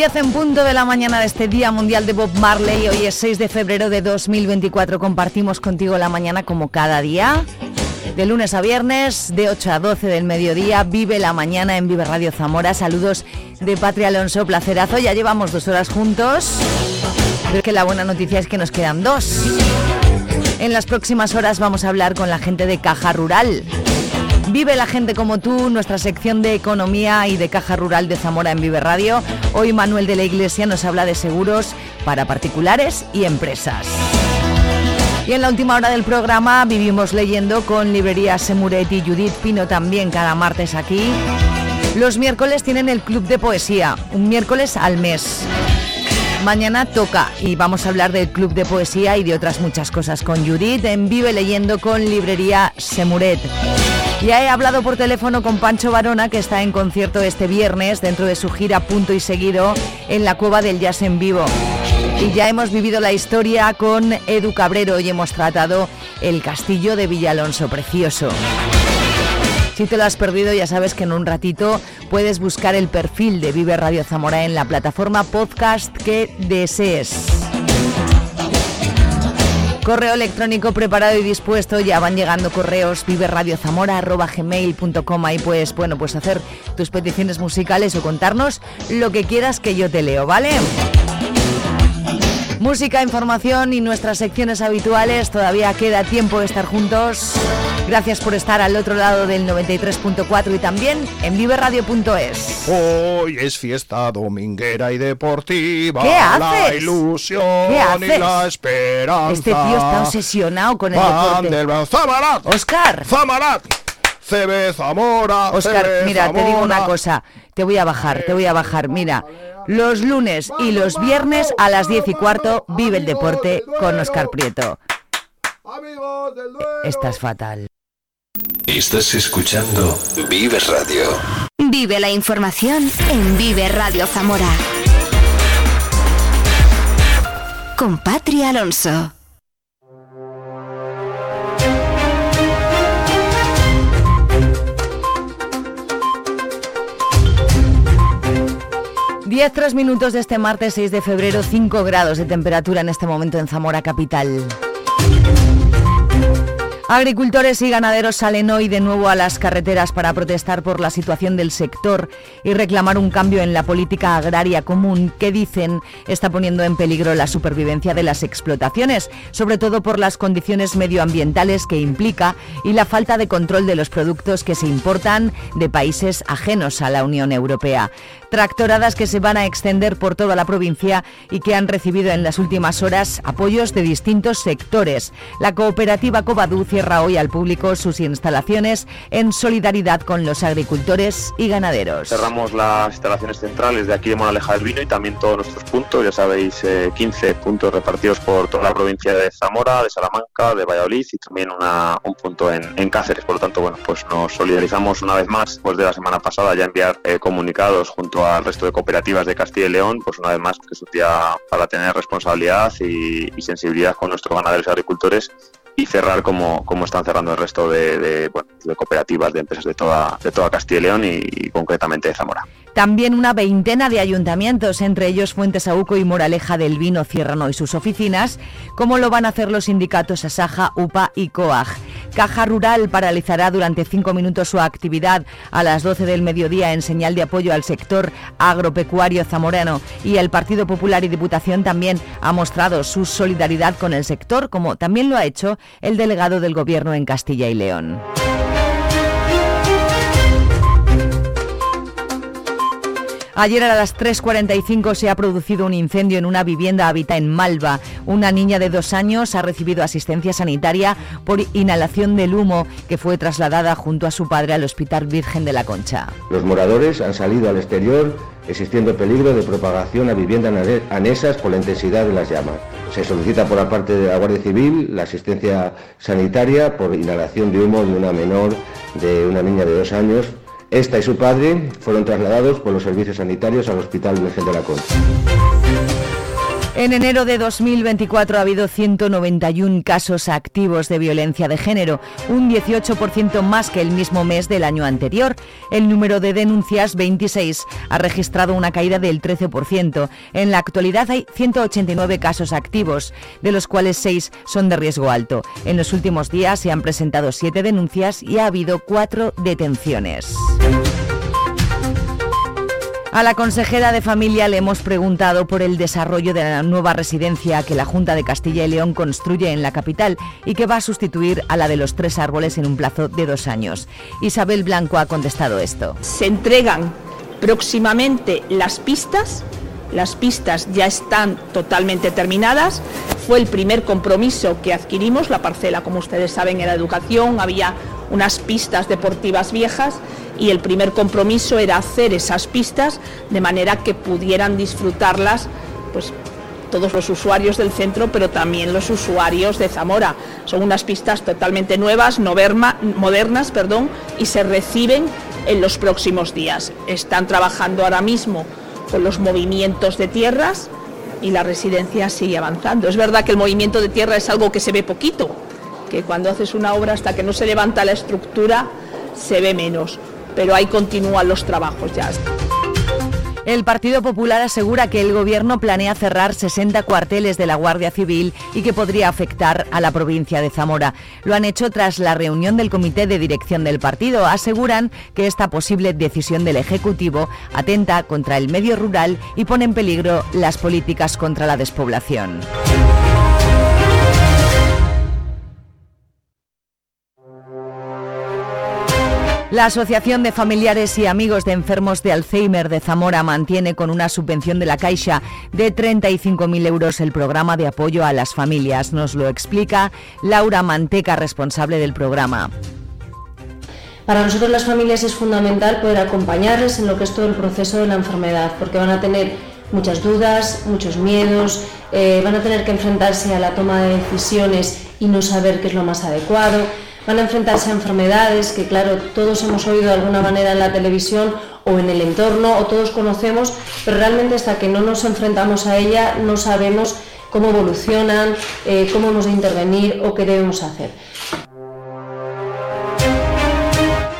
10 en punto de la mañana de este Día Mundial de Bob Marley. Hoy es 6 de febrero de 2024. Compartimos contigo la mañana como cada día. De lunes a viernes, de 8 a 12 del mediodía, vive la mañana en Vive Radio Zamora. Saludos de Patria Alonso, placerazo. Ya llevamos dos horas juntos. Pero que la buena noticia es que nos quedan dos. En las próximas horas vamos a hablar con la gente de Caja Rural. Vive la gente como tú, nuestra sección de economía y de caja rural de Zamora en Vive Radio. Hoy Manuel de la Iglesia nos habla de seguros para particulares y empresas. Y en la última hora del programa vivimos leyendo con Librería Semuret y Judith Pino también cada martes aquí. Los miércoles tienen el Club de Poesía, un miércoles al mes. Mañana toca y vamos a hablar del Club de Poesía y de otras muchas cosas con Judith en Vive Leyendo con Librería Semuret. Ya he hablado por teléfono con Pancho Barona, que está en concierto este viernes dentro de su gira Punto y Seguido en la Cueva del Jazz en Vivo. Y ya hemos vivido la historia con Edu Cabrero y hemos tratado el castillo de Villalonso, precioso. Si te lo has perdido, ya sabes que en un ratito puedes buscar el perfil de Vive Radio Zamora en la plataforma podcast que desees. Correo electrónico preparado y dispuesto, ya van llegando correos viveradiozamora.gmail.com Ahí puedes, bueno, pues hacer tus peticiones musicales o contarnos lo que quieras que yo te leo, ¿vale? Música, información y nuestras secciones habituales. Todavía queda tiempo de estar juntos. Gracias por estar al otro lado del 93.4 y también en viverradio.es. Hoy es fiesta dominguera y deportiva. ¿Qué haces? La ilusión ¿Qué haces? y la esperanza. Este tío está obsesionado con el deporte. del Zamarat. Oscar. Zamarat. CB Zamora. Oscar, CB mira, te digo una cosa. Te voy a bajar, te voy a bajar. Mira, los lunes y los viernes a las 10 y cuarto vive el deporte con Oscar Prieto. Amigos del Duero. Estás fatal. Estás escuchando Vive Radio. Vive la información en Vive Radio Zamora. Con Patria Alonso. Diez, tres minutos de este martes 6 de febrero, 5 grados de temperatura en este momento en Zamora Capital. Agricultores y ganaderos salen hoy de nuevo a las carreteras para protestar por la situación del sector y reclamar un cambio en la política agraria común que dicen está poniendo en peligro la supervivencia de las explotaciones, sobre todo por las condiciones medioambientales que implica y la falta de control de los productos que se importan de países ajenos a la Unión Europea. Tractoradas que se van a extender por toda la provincia y que han recibido en las últimas horas apoyos de distintos sectores. La cooperativa Covadú cierra hoy al público sus instalaciones en solidaridad con los agricultores y ganaderos. Cerramos las instalaciones centrales de aquí de Moraleja del Vino y también todos nuestros puntos, ya sabéis, eh, 15 puntos repartidos por toda la provincia de Zamora, de Salamanca, de Valladolid y también un punto en, Cáceres. Por lo tanto, bueno, pues nos solidarizamos una vez más, después de la semana pasada ya enviar eh, comunicados junto al resto de cooperativas de Castilla y León, pues una vez más que es un día para tener responsabilidad y sensibilidad con nuestros ganaderos y agricultores y cerrar como, como están cerrando el resto de, de, bueno, de cooperativas, de empresas de toda, de toda Castilla y León y, y concretamente de Zamora. También una veintena de ayuntamientos, entre ellos Fuentes Auco y Moraleja del Vino, cierran hoy sus oficinas, como lo van a hacer los sindicatos Asaja, UPA y COAG. Caja Rural paralizará durante cinco minutos su actividad a las 12 del mediodía en señal de apoyo al sector agropecuario zamorano y el Partido Popular y Diputación también ha mostrado su solidaridad con el sector, como también lo ha hecho el delegado del Gobierno en Castilla y León. Ayer a las 3.45 se ha producido un incendio en una vivienda habitada en Malva. Una niña de dos años ha recibido asistencia sanitaria por inhalación del humo que fue trasladada junto a su padre al Hospital Virgen de la Concha. Los moradores han salido al exterior existiendo peligro de propagación a viviendas anesas por la intensidad de las llamas. Se solicita por la parte de la Guardia Civil la asistencia sanitaria por inhalación de humo de una menor de una niña de dos años esta y su padre fueron trasladados por los servicios sanitarios al Hospital Virgen de la Concha. En enero de 2024 ha habido 191 casos activos de violencia de género, un 18% más que el mismo mes del año anterior. El número de denuncias, 26, ha registrado una caída del 13%. En la actualidad hay 189 casos activos, de los cuales 6 son de riesgo alto. En los últimos días se han presentado 7 denuncias y ha habido 4 detenciones. A la consejera de Familia le hemos preguntado por el desarrollo de la nueva residencia que la Junta de Castilla y León construye en la capital y que va a sustituir a la de los tres árboles en un plazo de dos años. Isabel Blanco ha contestado esto. Se entregan próximamente las pistas. Las pistas ya están totalmente terminadas. Fue el primer compromiso que adquirimos. La parcela, como ustedes saben, era educación. Había unas pistas deportivas viejas y el primer compromiso era hacer esas pistas de manera que pudieran disfrutarlas pues todos los usuarios del centro, pero también los usuarios de Zamora. Son unas pistas totalmente nuevas, modernas, perdón, y se reciben en los próximos días. Están trabajando ahora mismo con los movimientos de tierras y la residencia sigue avanzando. Es verdad que el movimiento de tierra es algo que se ve poquito, que cuando haces una obra hasta que no se levanta la estructura se ve menos pero ahí continúan los trabajos ya. El Partido Popular asegura que el Gobierno planea cerrar 60 cuarteles de la Guardia Civil y que podría afectar a la provincia de Zamora. Lo han hecho tras la reunión del Comité de Dirección del partido. Aseguran que esta posible decisión del Ejecutivo atenta contra el medio rural y pone en peligro las políticas contra la despoblación. La Asociación de Familiares y Amigos de Enfermos de Alzheimer de Zamora mantiene con una subvención de la Caixa de 35.000 euros el programa de apoyo a las familias. Nos lo explica Laura Manteca, responsable del programa. Para nosotros las familias es fundamental poder acompañarles en lo que es todo el proceso de la enfermedad, porque van a tener muchas dudas, muchos miedos, eh, van a tener que enfrentarse a la toma de decisiones y no saber qué es lo más adecuado van a enfrentarse a enfermedades que, claro, todos hemos oído de alguna manera en la televisión o en el entorno o todos conocemos, pero realmente hasta que no nos enfrentamos a ella no sabemos cómo evolucionan, eh, cómo hemos de intervenir o qué debemos hacer.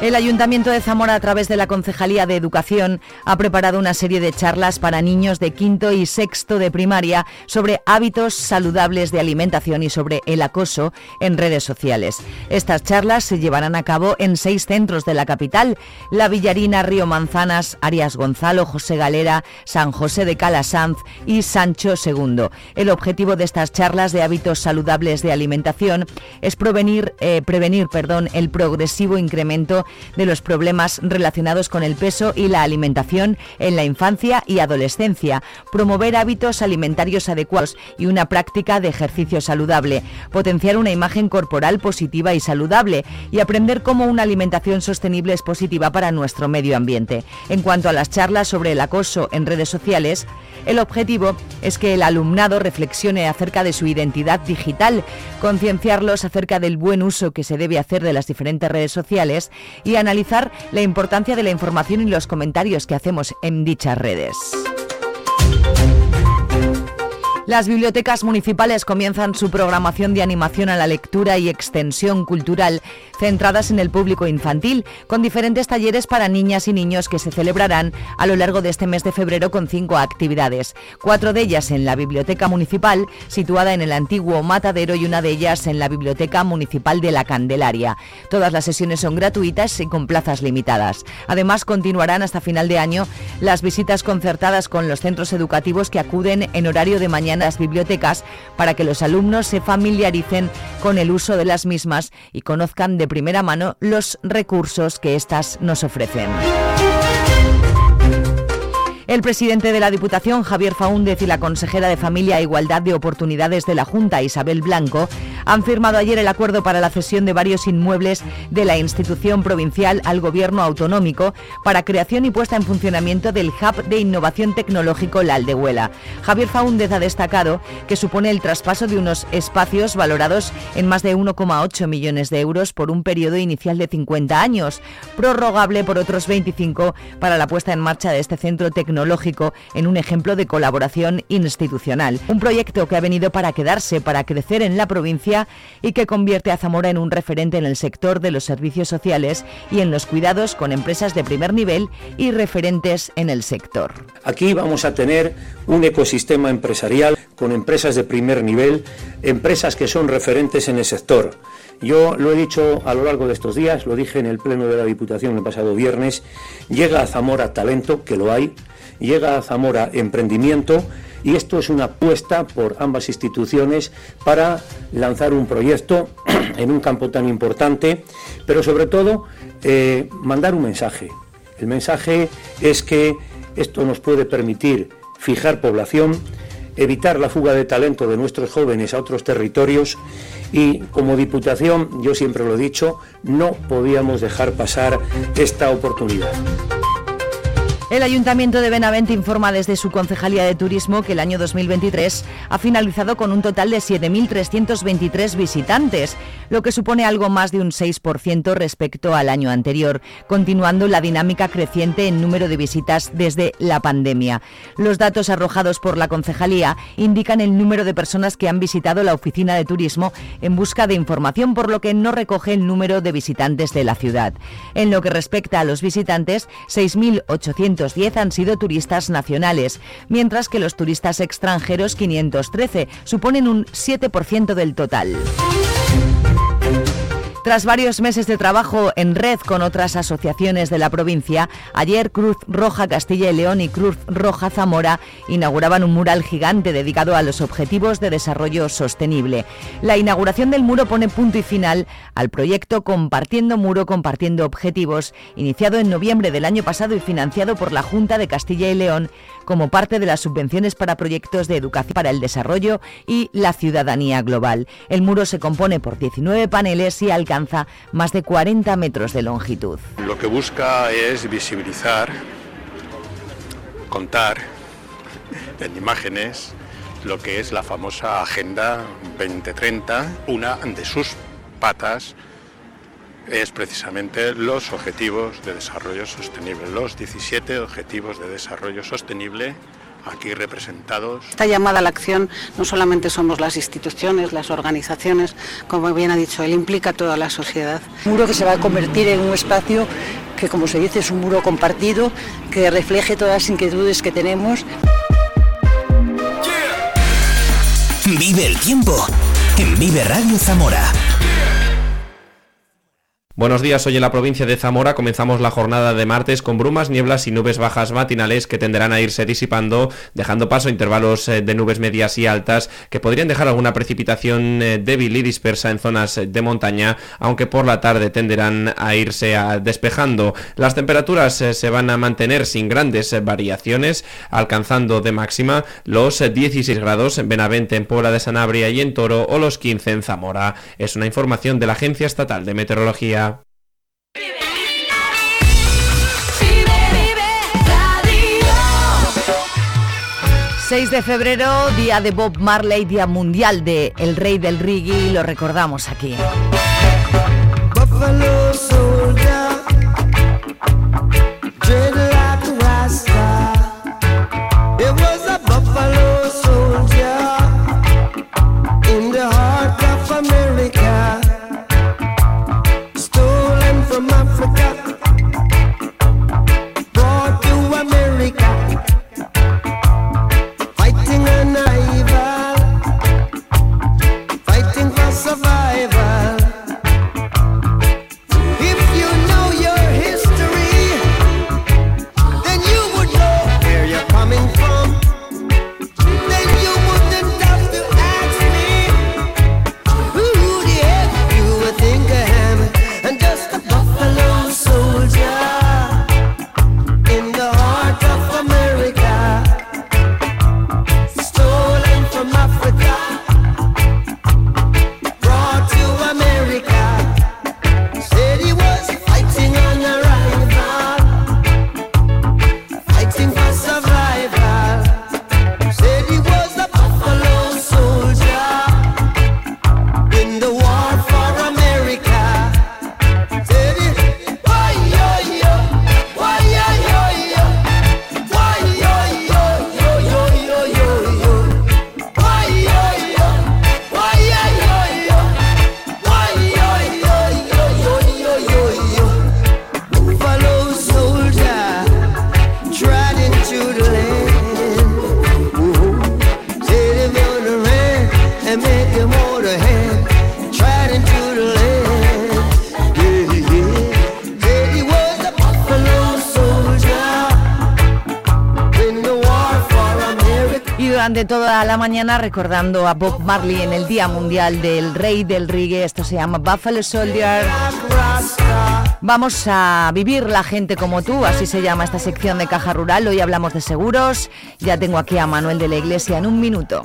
El Ayuntamiento de Zamora, a través de la Concejalía de Educación, ha preparado una serie de charlas para niños de quinto y sexto de primaria sobre hábitos saludables de alimentación y sobre el acoso en redes sociales. Estas charlas se llevarán a cabo en seis centros de la capital, La Villarina, Río Manzanas, Arias Gonzalo, José Galera, San José de Calasanz y Sancho II. El objetivo de estas charlas de hábitos saludables de alimentación es prevenir, eh, prevenir el progresivo incremento de los problemas relacionados con el peso y la alimentación en la infancia y adolescencia, promover hábitos alimentarios adecuados y una práctica de ejercicio saludable, potenciar una imagen corporal positiva y saludable y aprender cómo una alimentación sostenible es positiva para nuestro medio ambiente. En cuanto a las charlas sobre el acoso en redes sociales, el objetivo es que el alumnado reflexione acerca de su identidad digital, concienciarlos acerca del buen uso que se debe hacer de las diferentes redes sociales y analizar la importancia de la información y los comentarios que hacemos en dichas redes. Las bibliotecas municipales comienzan su programación de animación a la lectura y extensión cultural centradas en el público infantil, con diferentes talleres para niñas y niños que se celebrarán a lo largo de este mes de febrero con cinco actividades. Cuatro de ellas en la biblioteca municipal, situada en el antiguo matadero, y una de ellas en la biblioteca municipal de la Candelaria. Todas las sesiones son gratuitas y con plazas limitadas. Además, continuarán hasta final de año las visitas concertadas con los centros educativos que acuden en horario de mañana las bibliotecas para que los alumnos se familiaricen con el uso de las mismas y conozcan de primera mano los recursos que éstas nos ofrecen. El presidente de la Diputación, Javier Faúndez, y la consejera de Familia e Igualdad de Oportunidades de la Junta, Isabel Blanco, han firmado ayer el acuerdo para la cesión de varios inmuebles de la institución provincial al gobierno autonómico para creación y puesta en funcionamiento del Hub de Innovación Tecnológico La Aldehuela. Javier Faúndez ha destacado que supone el traspaso de unos espacios valorados en más de 1,8 millones de euros por un periodo inicial de 50 años, prorrogable por otros 25 para la puesta en marcha de este centro tecnológico en un ejemplo de colaboración institucional. Un proyecto que ha venido para quedarse, para crecer en la provincia y que convierte a Zamora en un referente en el sector de los servicios sociales y en los cuidados con empresas de primer nivel y referentes en el sector. Aquí vamos a tener un ecosistema empresarial con empresas de primer nivel, empresas que son referentes en el sector. Yo lo he dicho a lo largo de estos días, lo dije en el Pleno de la Diputación el pasado viernes, llega a Zamora talento, que lo hay, llega a Zamora Emprendimiento y esto es una apuesta por ambas instituciones para lanzar un proyecto en un campo tan importante, pero sobre todo eh, mandar un mensaje. El mensaje es que esto nos puede permitir fijar población, evitar la fuga de talento de nuestros jóvenes a otros territorios y como Diputación, yo siempre lo he dicho, no podíamos dejar pasar esta oportunidad. El Ayuntamiento de Benavente informa desde su Concejalía de Turismo que el año 2023 ha finalizado con un total de 7.323 visitantes, lo que supone algo más de un 6% respecto al año anterior, continuando la dinámica creciente en número de visitas desde la pandemia. Los datos arrojados por la Concejalía indican el número de personas que han visitado la oficina de turismo en busca de información, por lo que no recoge el número de visitantes de la ciudad. En lo que respecta a los visitantes, 6.800 han sido turistas nacionales, mientras que los turistas extranjeros 513 suponen un 7% del total. Tras varios meses de trabajo en red con otras asociaciones de la provincia, ayer Cruz Roja Castilla y León y Cruz Roja Zamora inauguraban un mural gigante dedicado a los objetivos de desarrollo sostenible. La inauguración del muro pone punto y final al proyecto Compartiendo Muro, Compartiendo Objetivos, iniciado en noviembre del año pasado y financiado por la Junta de Castilla y León como parte de las subvenciones para proyectos de educación para el desarrollo y la ciudadanía global. El muro se compone por 19 paneles y alcanza más de 40 metros de longitud. Lo que busca es visibilizar, contar en imágenes lo que es la famosa Agenda 2030, una de sus patas es precisamente los Objetivos de Desarrollo Sostenible, los 17 Objetivos de Desarrollo Sostenible aquí representados. Esta llamada a la acción no solamente somos las instituciones, las organizaciones, como bien ha dicho él, implica toda la sociedad. Un muro que se va a convertir en un espacio que, como se dice, es un muro compartido, que refleje todas las inquietudes que tenemos. Vive el tiempo en Vive Radio Zamora. Buenos días, hoy en la provincia de Zamora comenzamos la jornada de martes con brumas, nieblas y nubes bajas matinales que tenderán a irse disipando, dejando paso a intervalos eh, de nubes medias y altas que podrían dejar alguna precipitación eh, débil y dispersa en zonas de montaña, aunque por la tarde tenderán a irse despejando. Las temperaturas eh, se van a mantener sin grandes variaciones, alcanzando de máxima los 16 grados en Benavente, en Puebla de Sanabria y en Toro o los 15 en Zamora. Es una información de la Agencia Estatal de Meteorología. 6 de febrero, día de Bob Marley, día mundial de El Rey del Reggae, lo recordamos aquí. Toda la mañana recordando a Bob Marley en el Día Mundial del Rey del Reggae, esto se llama Buffalo Soldier. Vamos a vivir la gente como tú, así se llama esta sección de Caja Rural. Hoy hablamos de seguros. Ya tengo aquí a Manuel de la Iglesia en un minuto.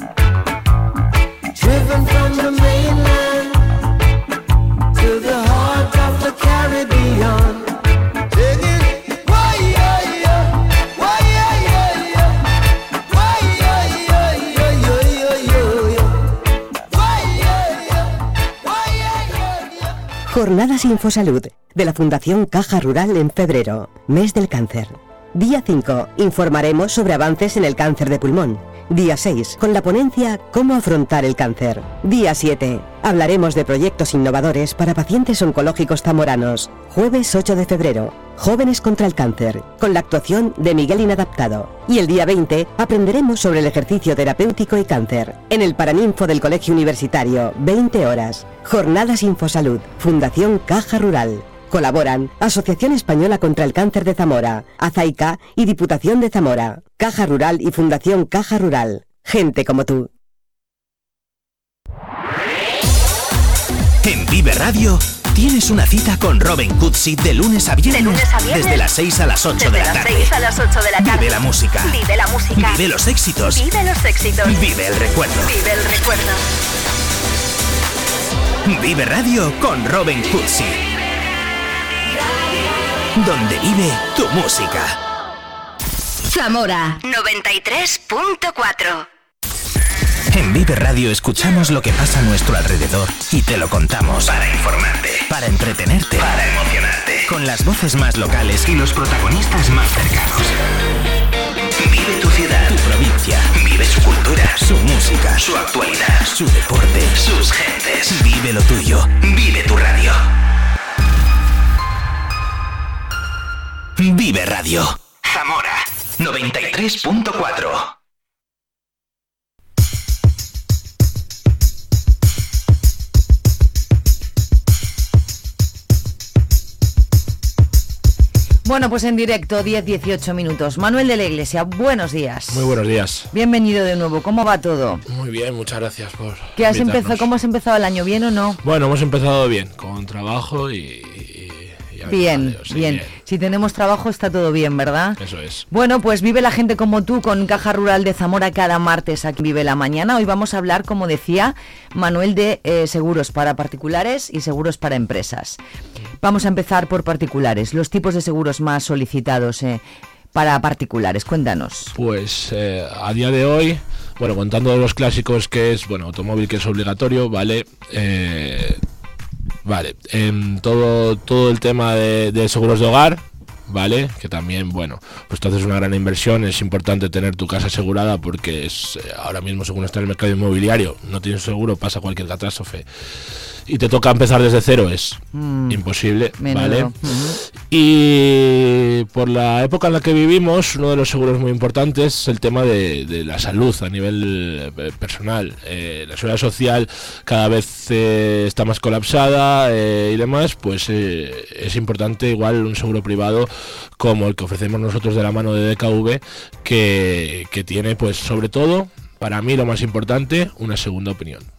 Jornadas Infosalud de la Fundación Caja Rural en febrero, mes del cáncer. Día 5, informaremos sobre avances en el cáncer de pulmón. Día 6, con la ponencia Cómo afrontar el cáncer. Día 7, hablaremos de proyectos innovadores para pacientes oncológicos zamoranos. Jueves 8 de febrero, Jóvenes contra el cáncer, con la actuación de Miguel Inadaptado. Y el día 20 aprenderemos sobre el ejercicio terapéutico y cáncer, en el Paraninfo del Colegio Universitario, 20 horas. Jornadas Infosalud, Fundación Caja Rural. Colaboran Asociación Española contra el Cáncer de Zamora, Azaica y Diputación de Zamora, Caja Rural y Fundación Caja Rural. Gente como tú. En Vive Radio tienes una cita con Robin Cutsi de lunes a viernes, De lunes a viernes. desde las 6 a las 8 Desde de la las tarde. 6 a las 8 de la tarde. Vive la música. Vive la música. Vive los éxitos. Vive los éxitos. Vive el recuerdo. Vive el recuerdo. Vive Radio con Robin Cutsi. Donde vive tu música. Zamora 93.4. En Vive Radio escuchamos lo que pasa a nuestro alrededor y te lo contamos. Para informarte, para entretenerte, para emocionarte. Con las voces más locales y los protagonistas más cercanos. Vive tu ciudad, tu provincia. Vive su cultura, su música, su actualidad, su deporte, sus gentes. Vive lo tuyo. Vive tu radio. Vive Radio. Zamora 93.4. Bueno, pues en directo, 10-18 minutos. Manuel de la Iglesia, buenos días. Muy buenos días. Bienvenido de nuevo. ¿Cómo va todo? Muy bien, muchas gracias por. ¿Qué has empezado, ¿Cómo has empezado el año? ¿Bien o no? Bueno, hemos empezado bien, con trabajo y. Bien, sí, bien. Si tenemos trabajo está todo bien, ¿verdad? Eso es. Bueno, pues vive la gente como tú con Caja Rural de Zamora cada martes aquí Vive la Mañana. Hoy vamos a hablar, como decía Manuel, de eh, seguros para particulares y seguros para empresas. Vamos a empezar por particulares. Los tipos de seguros más solicitados eh, para particulares. Cuéntanos. Pues eh, a día de hoy, bueno, contando los clásicos que es, bueno, automóvil que es obligatorio, ¿vale? Eh, vale, em, todo, todo el tema de, seguros de hogar, ¿vale? Que también, bueno, pues tú haces una gran inversión, es importante tener tu casa asegurada porque es eh, ahora mismo, según está el mercado inmobiliario, no tienes seguro, pasa cualquier catástrofe. Y te toca empezar desde cero, es Mm, imposible, menudo. ¿vale? Y por la época en la que vivimos, uno de los seguros muy importantes es el tema de, de la salud a nivel eh, personal. Eh, la seguridad social cada vez eh, está más colapsada eh, y demás, pues es importante igual un seguro privado como el que ofrecemos nosotros de la mano de DKV, que, que tiene pues sobre todo, para mí lo más importante, una segunda opinión.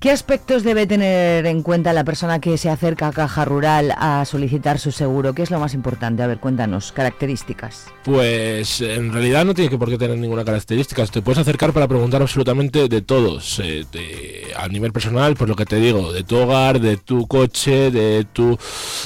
¿Qué aspectos debe tener en cuenta la persona que se acerca a Caja Rural a solicitar su seguro? ¿Qué es lo más importante? A ver, cuéntanos, características. Pues en realidad no tiene que por qué tener ninguna característica. Te puedes acercar para preguntar absolutamente de todos. eh, a nivel personal, pues lo que te digo, de tu hogar, de tu coche, de tu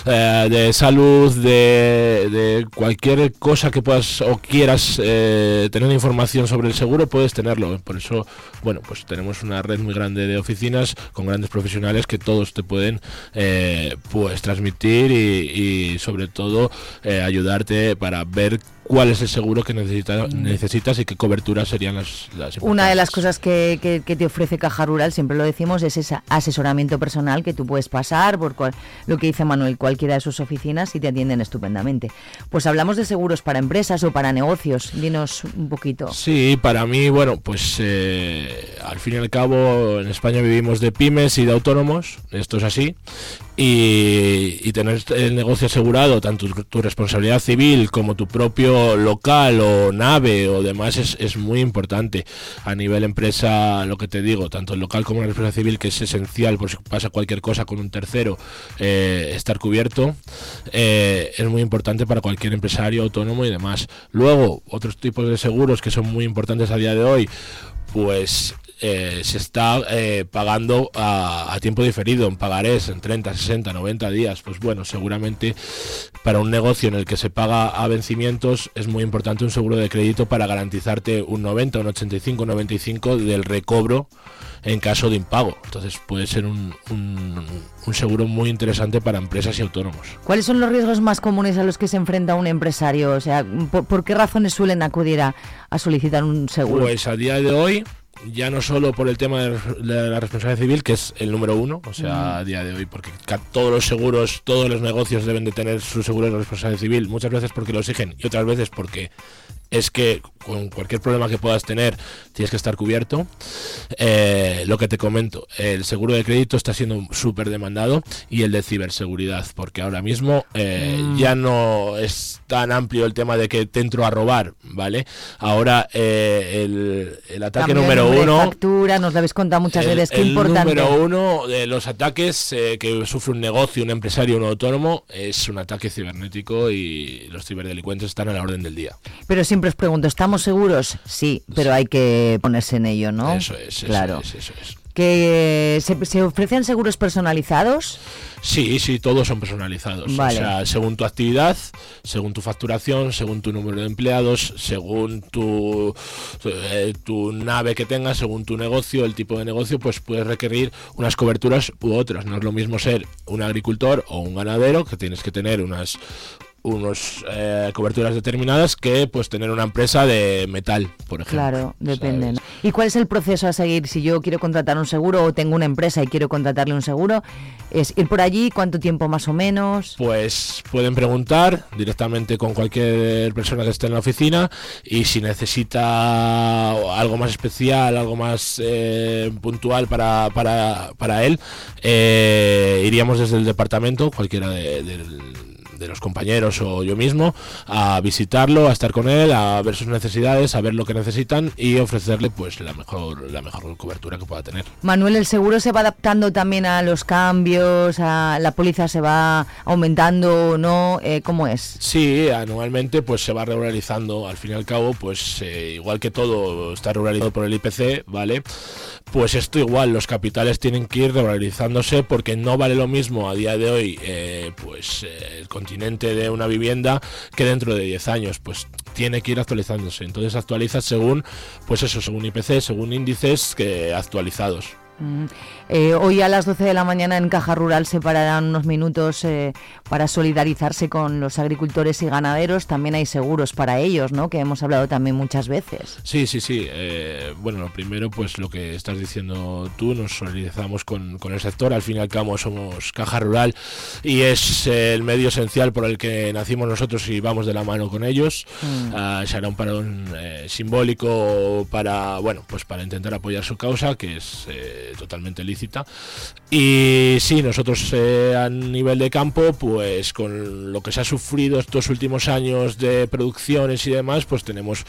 eh, de salud, de, de cualquier cosa que puedas o quieras eh, tener información sobre el seguro, puedes tenerlo. Por eso, bueno, pues tenemos una red muy grande de oficinas con grandes profesionales que todos te pueden eh, pues transmitir y, sobre todo eh, ayudarte para ver cuál es el seguro que necesita, necesitas y qué coberturas serían las, las Una de las cosas que, que- que te ofrece Caja Rural, siempre lo decimos, es ese asesoramiento personal que tú puedes pasar por cual- lo que dice Manuel, cualquiera de sus oficinas y te atienden estupendamente. Pues hablamos de seguros para empresas o para negocios. Dinos un poquito. Sí, para mí, bueno, pues eh, al fin y al cabo en España vivimos de pymes y de autónomos, esto es así, y, y tener el negocio asegurado, tanto tu, tu responsabilidad civil como tu propio local o nave o demás, es, es muy importante. A nivel empresa, lo que te digo, tanto el local como la responsabilidad civil, que es esencial por si pasa cualquier cosa con un tercero, eh, estar cubierto, eh, es muy importante para cualquier empresario, autónomo y demás. Luego, otros tipos de seguros que son muy importantes a día de hoy, pues eh, se está eh, pagando a, a tiempo diferido, en pagarés, en 30, 60, 90 días. Pues bueno, seguramente para un negocio en el que se paga a vencimientos es muy importante un seguro de crédito para garantizarte un 90, un 85, un 95 del recobro en caso de impago. Entonces puede ser un, un- un seguro muy interesante para empresas y autónomos. ¿Cuáles son los riesgos más comunes a los que se enfrenta un empresario? O sea, ¿por, por qué razones suelen acudir a, a solicitar un seguro? Pues a día de hoy, ya no solo por el tema de la- responsabilidad civil, que es el número uno, o sea, a día de hoy, porque todos los seguros, todos los negocios deben de tener su seguro de responsabilidad civil, muchas veces porque lo exigen y otras veces porque es que con cualquier problema que puedas tener tienes que estar cubierto. Eh, lo que te comento, el seguro de crédito está siendo súper demandado y el de ciberseguridad, porque ahora mismo eh, Mm. ya no es tan amplio el tema de que te entro a robar, ¿vale? Ahora eh, el, el ataque Cambio número uno... factura, nos lo habéis contado muchas El, veces, qué el importante. número uno de los ataques eh, que sufre un negocio, un empresario, un autónomo, es un ataque cibernético y los ciberdelincuentes están a la orden del día. Pero siempre os pregunto, ¿estamos seguros? Sí, pero hay que ponerse en ello, ¿no? Eso es, eso claro. es, eso es. ¿Que se, se ofrecen seguros personalizados? Sí, sí, todos son personalizados. Vale. O sea, según tu actividad, según tu facturación, según tu número de empleados, según tu, eh, tu nave que tengas, según tu negocio, el tipo de negocio, pues puedes requerir unas coberturas u otras. No es lo mismo ser un agricultor o un ganadero, que tienes que tener unas unos eh, coberturas determinadas que pues tener una empresa de metal, por ejemplo. Claro, depende. ¿Y cuál es el proceso a seguir si yo quiero contratar un seguro o tengo una empresa y quiero contratarle un seguro? ¿Es ir por allí? ¿Cuánto tiempo más o menos? Pues pueden preguntar directamente con cualquier persona que esté en la oficina y si necesita algo más especial, algo más eh, puntual para, para, para él, eh, iríamos desde el departamento, cualquiera de, del- de los compañeros o yo mismo, a visitarlo, a estar con él, a ver sus necesidades, a ver lo que necesitan y ofrecerle pues la mejor, la mejor cobertura que pueda tener. Manuel, ¿el seguro se va adaptando también a los cambios? A ¿La póliza se va aumentando o no? Eh, ¿Cómo es? Sí, anualmente pues se va regularizando, al fin y al cabo, pues eh, igual que todo está regularizado por el IPC, ¿vale? Pues esto igual, los capitales tienen que ir regularizándose porque no vale lo mismo a día de hoy eh, pues eh, el de una vivienda que dentro de 10 años, pues tiene que ir actualizándose. Entonces actualiza según, pues eso, según IPC, según índices que actualizados. Mm, eh, hoy a las 12 de la mañana en Caja Rural se pararán unos minutos eh, para solidarizarse con los agricultores y ganaderos. También hay seguros para ellos, ¿no? Que hemos hablado también muchas veces. Sí, sí, sí. eh, bueno, lo primero, pues lo que estás diciendo tú, nos solidarizamos con, con el sector. Al fin y al cabo somos caja rural y es el medio esencial por el que nacimos nosotros y vamos de la mano con ellos. Mm. Ah, será un parón eh, simbólico para, bueno, pues para intentar apoyar su causa, que es eh, totalmente Y sí, nosotros eh, a nivel de campo, pues con lo que se ha sufrido estos últimos años de producciones y demás, pues tenemos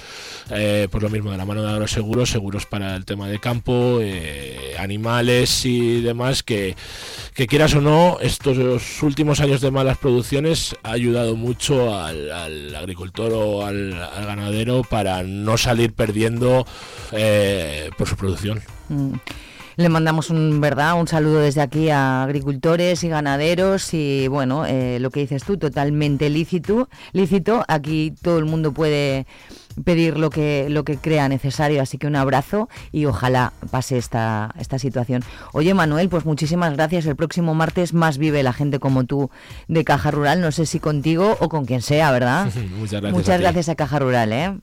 eh, pues lo mismo de la mano de agroseguros, seguros para el tema de campo, eh, animales y demás, que, que quieras o no, estos últimos años de malas producciones ha ayudado mucho al, agricultor o al, al ganadero para no salir perdiendo eh, por su producción. Mm. Le mandamos un verdad un saludo desde aquí a agricultores y ganaderos y bueno, eh, lo que dices tú, totalmente lícito, lícito. Aquí todo el mundo puede pedir lo que, lo que crea necesario. Así que un abrazo y ojalá pase esta, esta situación. Oye, Manuel, pues muchísimas gracias. El próximo martes más vive la gente como tú de Caja Rural. No sé si contigo o con quien sea, ¿verdad? Muchas gracias. Muchas gracias a Caja Rural, ¿eh?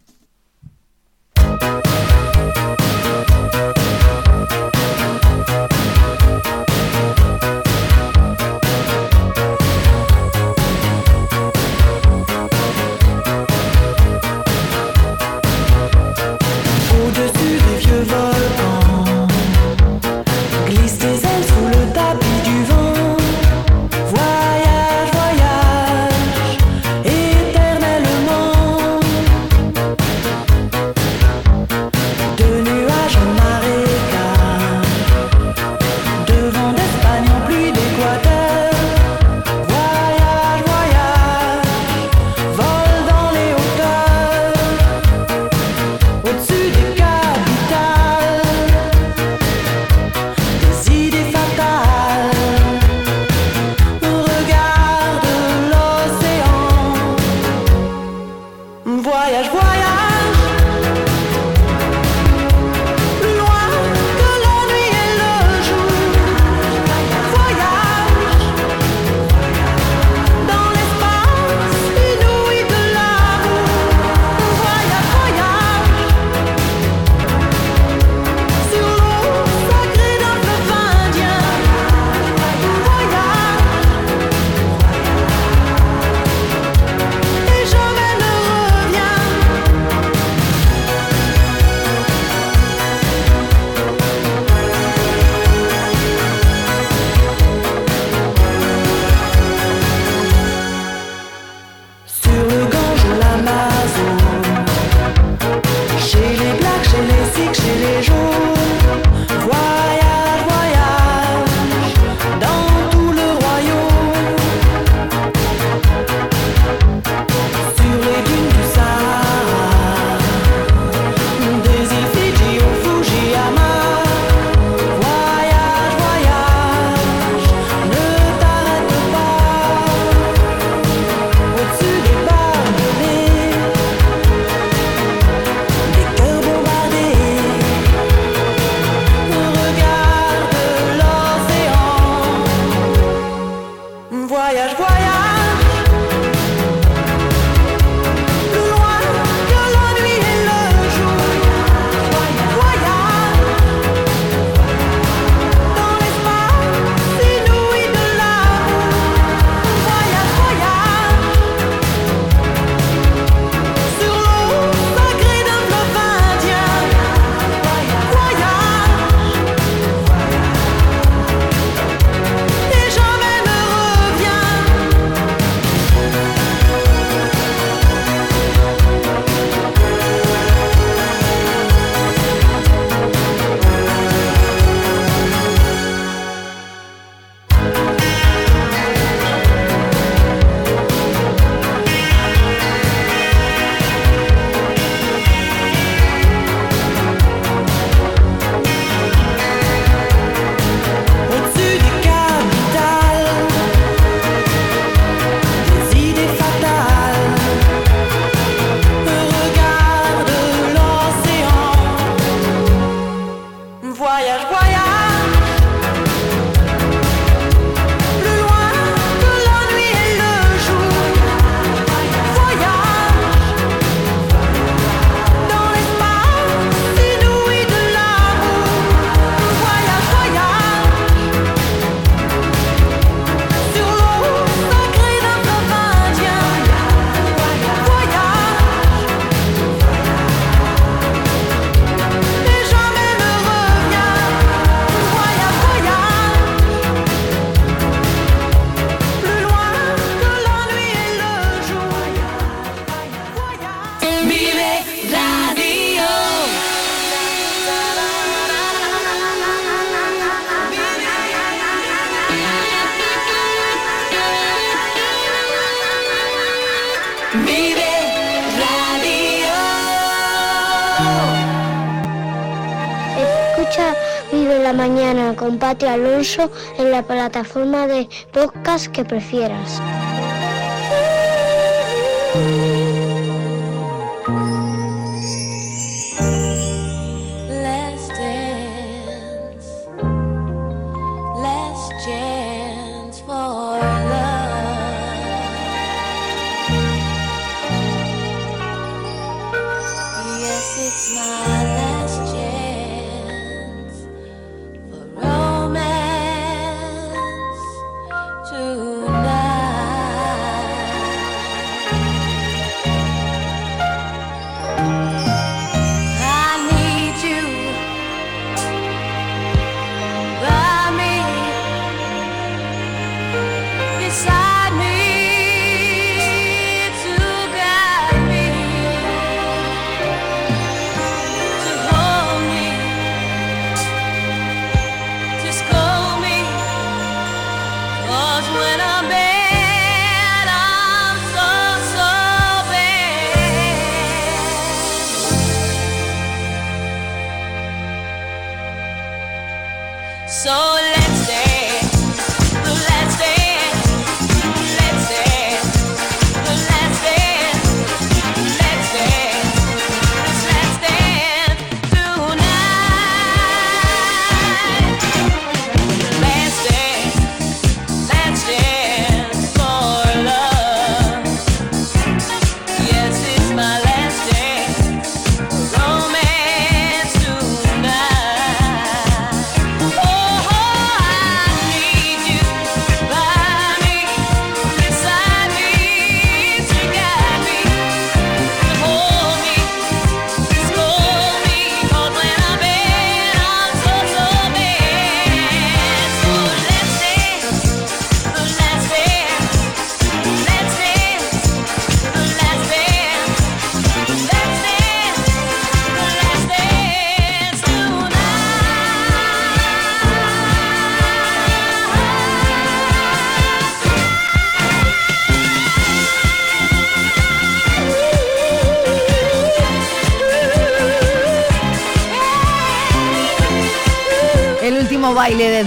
Alonso en la plataforma de podcast que prefieras.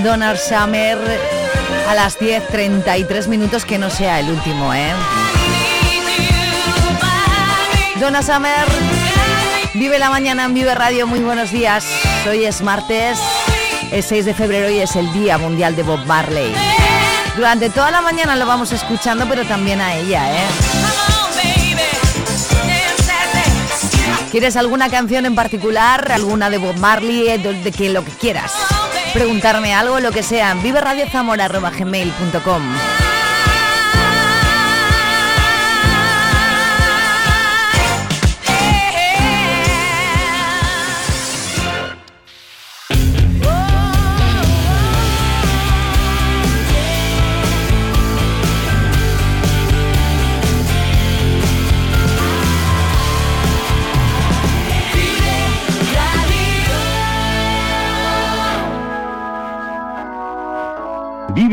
Donald Summer a las 10.33 minutos, que no sea el último, ¿eh? Summer, vive la mañana en Vive Radio, muy buenos días. Hoy es martes, es 6 de febrero y es el Día Mundial de Bob Marley. Durante toda la mañana lo vamos escuchando, pero también a ella, ¿eh? ¿Quieres alguna canción en particular? ¿Alguna de Bob Marley? De, de lo que quieras. Preguntarme algo, lo que sea, en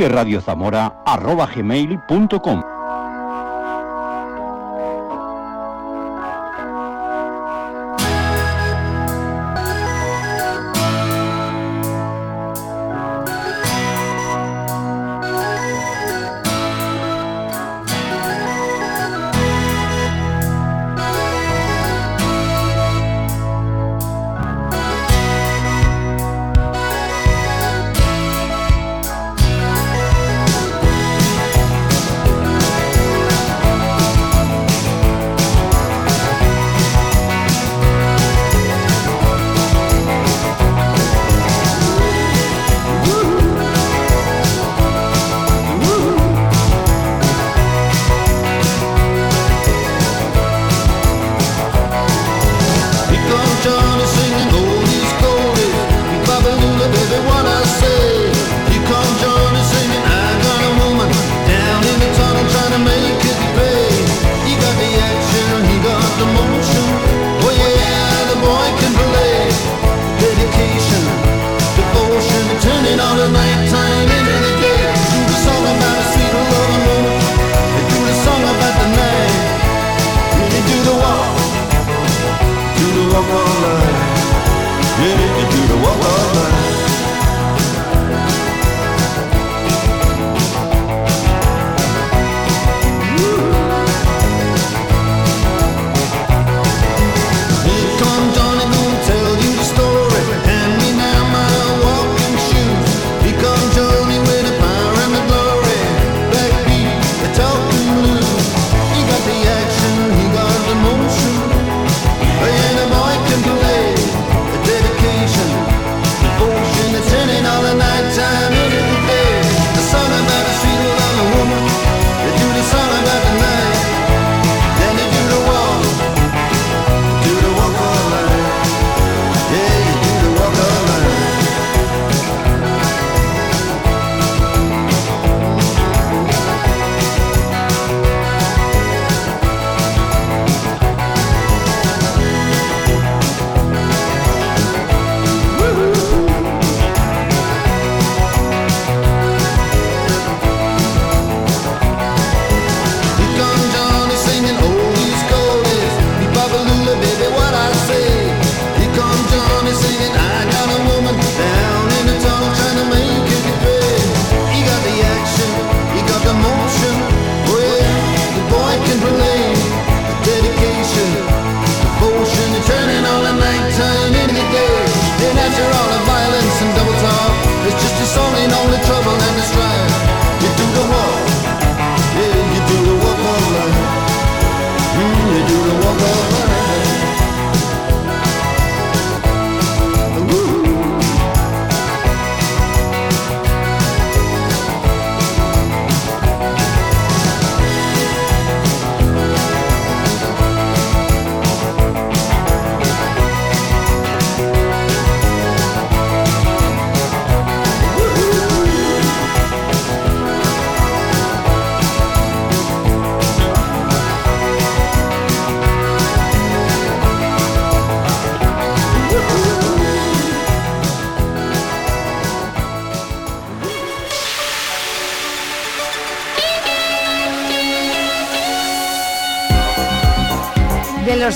viveradiozamora.gmail.com Vive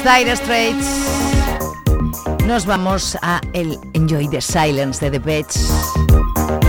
Dire Straits. Nos vamos a el Enjoy the Silence de The Beach.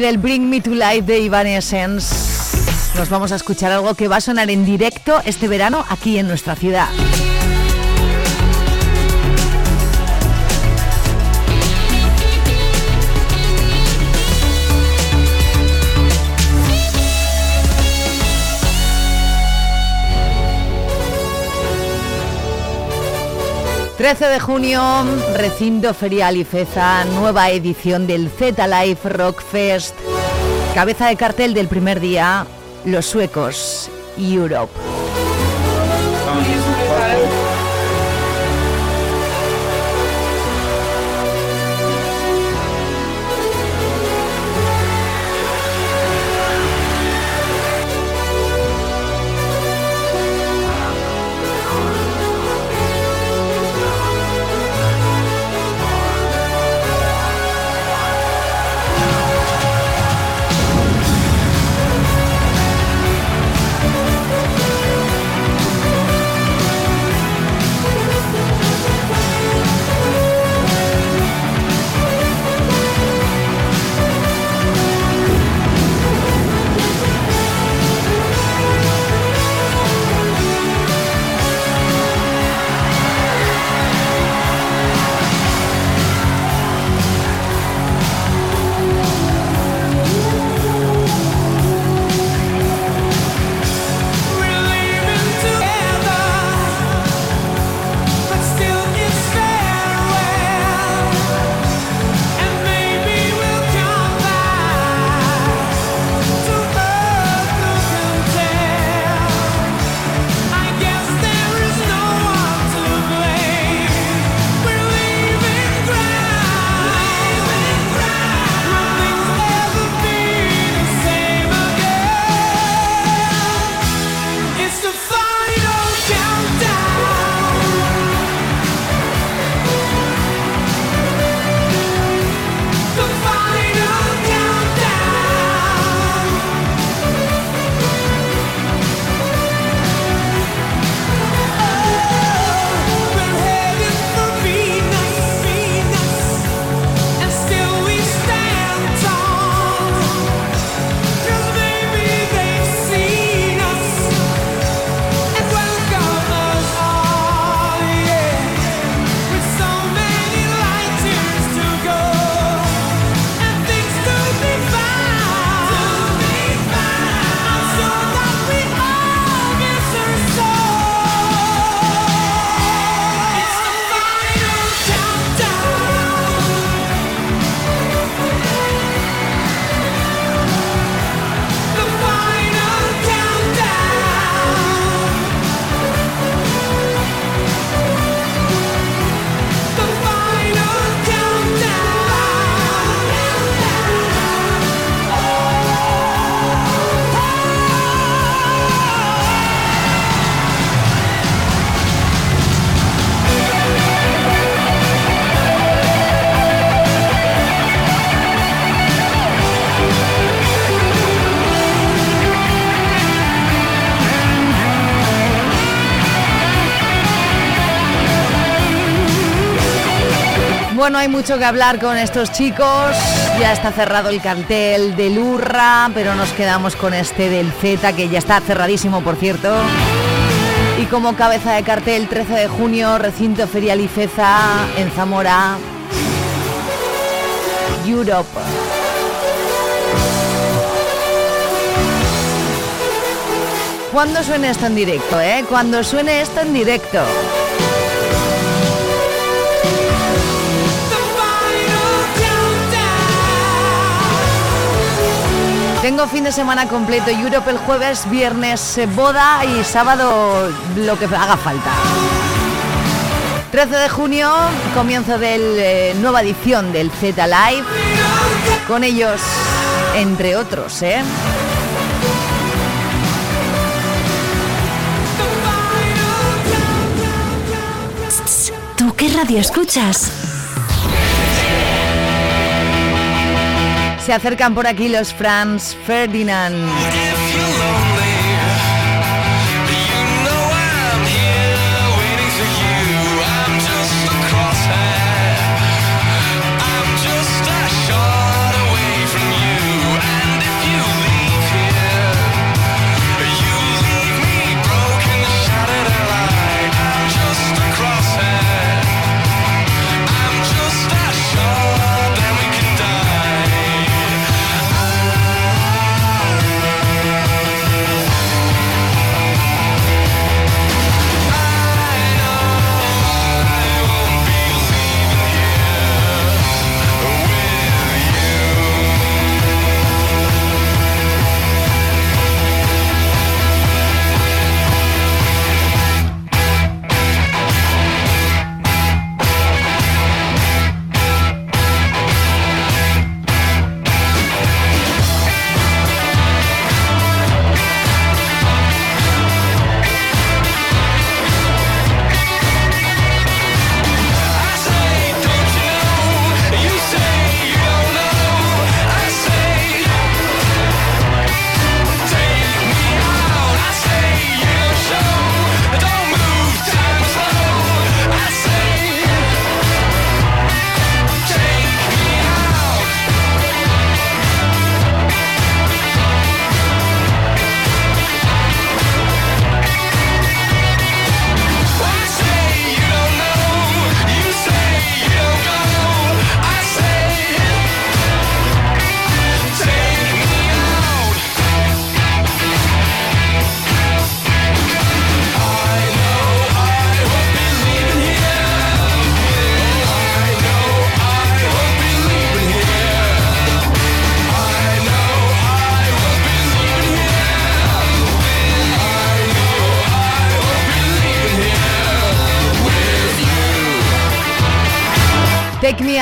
Del Bring Me to Life de Evanescence nos vamos a escuchar algo que va a sonar en directo este verano aquí en nuestra ciudad. ...13 de junio, recinto ferial y nueva edición del Z Life Rock Fest. Cabeza de cartel del primer día, los suecos, Europe. Bueno, hay mucho que hablar con estos chicos. Ya está cerrado el cartel del Urra, pero nos quedamos con este del Z, que ya está cerradísimo, por cierto. Y como cabeza de cartel, 13 de junio, recinto ferial Ifeza en Zamora, Europe. Cuando suene esto en directo, eh? Cuando suene esto en directo. Tengo fin de semana completo, Europe el jueves, viernes eh, boda y sábado lo que haga falta. 13 de junio, comienzo de nueva edición del Z Live. Con ellos, entre otros, ¿eh? ¿Tú qué radio escuchas? Se acercan por aquí los Franz Ferdinand.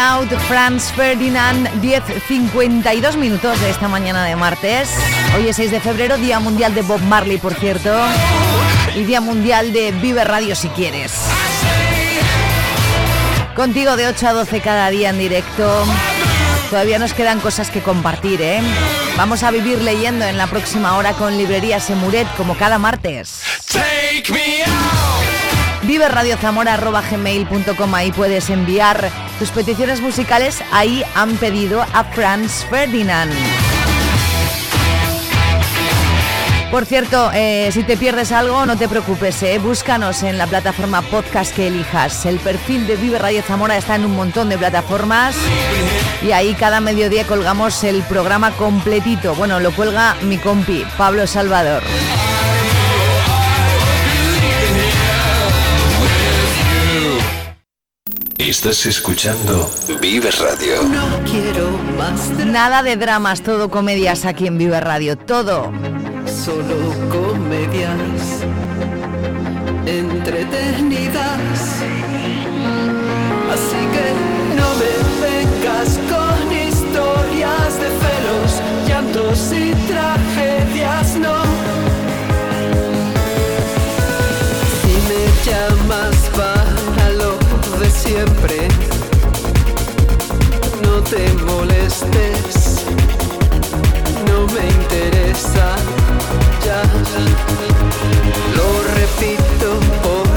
Out, Franz Ferdinand, 10.52 minutos de esta mañana de martes. Hoy es 6 de febrero, Día Mundial de Bob Marley, por cierto. Y Día Mundial de Vive Radio si quieres. Contigo de 8 a 12 cada día en directo. Todavía nos quedan cosas que compartir, ¿eh? Vamos a vivir leyendo en la próxima hora con Librería Semuret, como cada martes. Take me out. Vive Radio Zamora@gmail.com ahí puedes enviar tus peticiones musicales. Ahí han pedido a Franz Ferdinand. Por cierto, eh, si te pierdes algo, no te preocupes, eh, búscanos en la plataforma podcast que elijas. El perfil de Vive Radio Zamora está en un montón de plataformas y ahí cada mediodía colgamos el programa completito. Bueno, lo cuelga mi compi, Pablo Salvador. Estás escuchando Vive Radio. quiero más. Nada de dramas, todo comedias aquí en Vive Radio, todo. Solo comedias entretenidas. Así que no me vengas con historias de celos, llantos y tragedias, no. Si me llamas para siempre, no te molestes, no me interesa ya. Lo repito por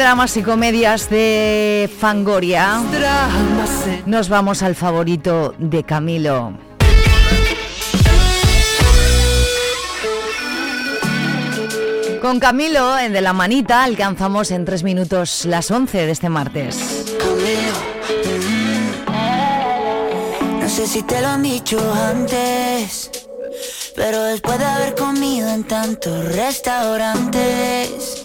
dramas y comedias de Fangoria, nos vamos al favorito de Camilo. Con Camilo, en De la Manita, alcanzamos en tres minutos las 11 de este martes. No sé si te lo han dicho antes, pero después de haber comido en tantos restaurantes,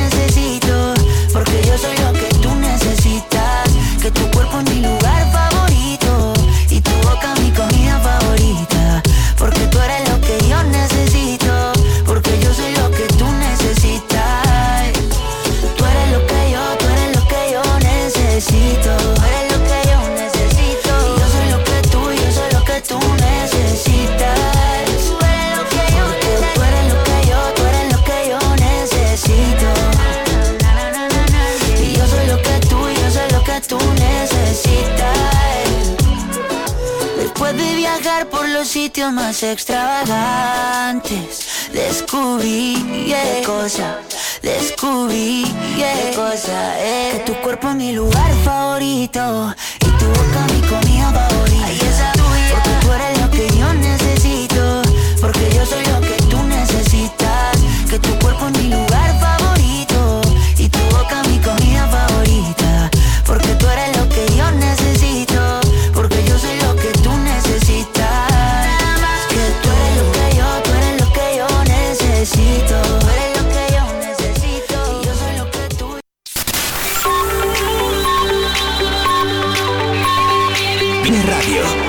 Porque yo soy lo que tú necesitas. Que tu cuerpo es mi lugar favorito. sitios más extravagantes descubrí yeah. cosa, descubrí yeah. cosa. Eh. Que tu cuerpo es mi lugar favorito y tu boca mi comida favorita. Ay, esa tuya. Porque tú eres lo que yo necesito, porque yo soy lo que tú necesitas. Que tu cuerpo es mi lugar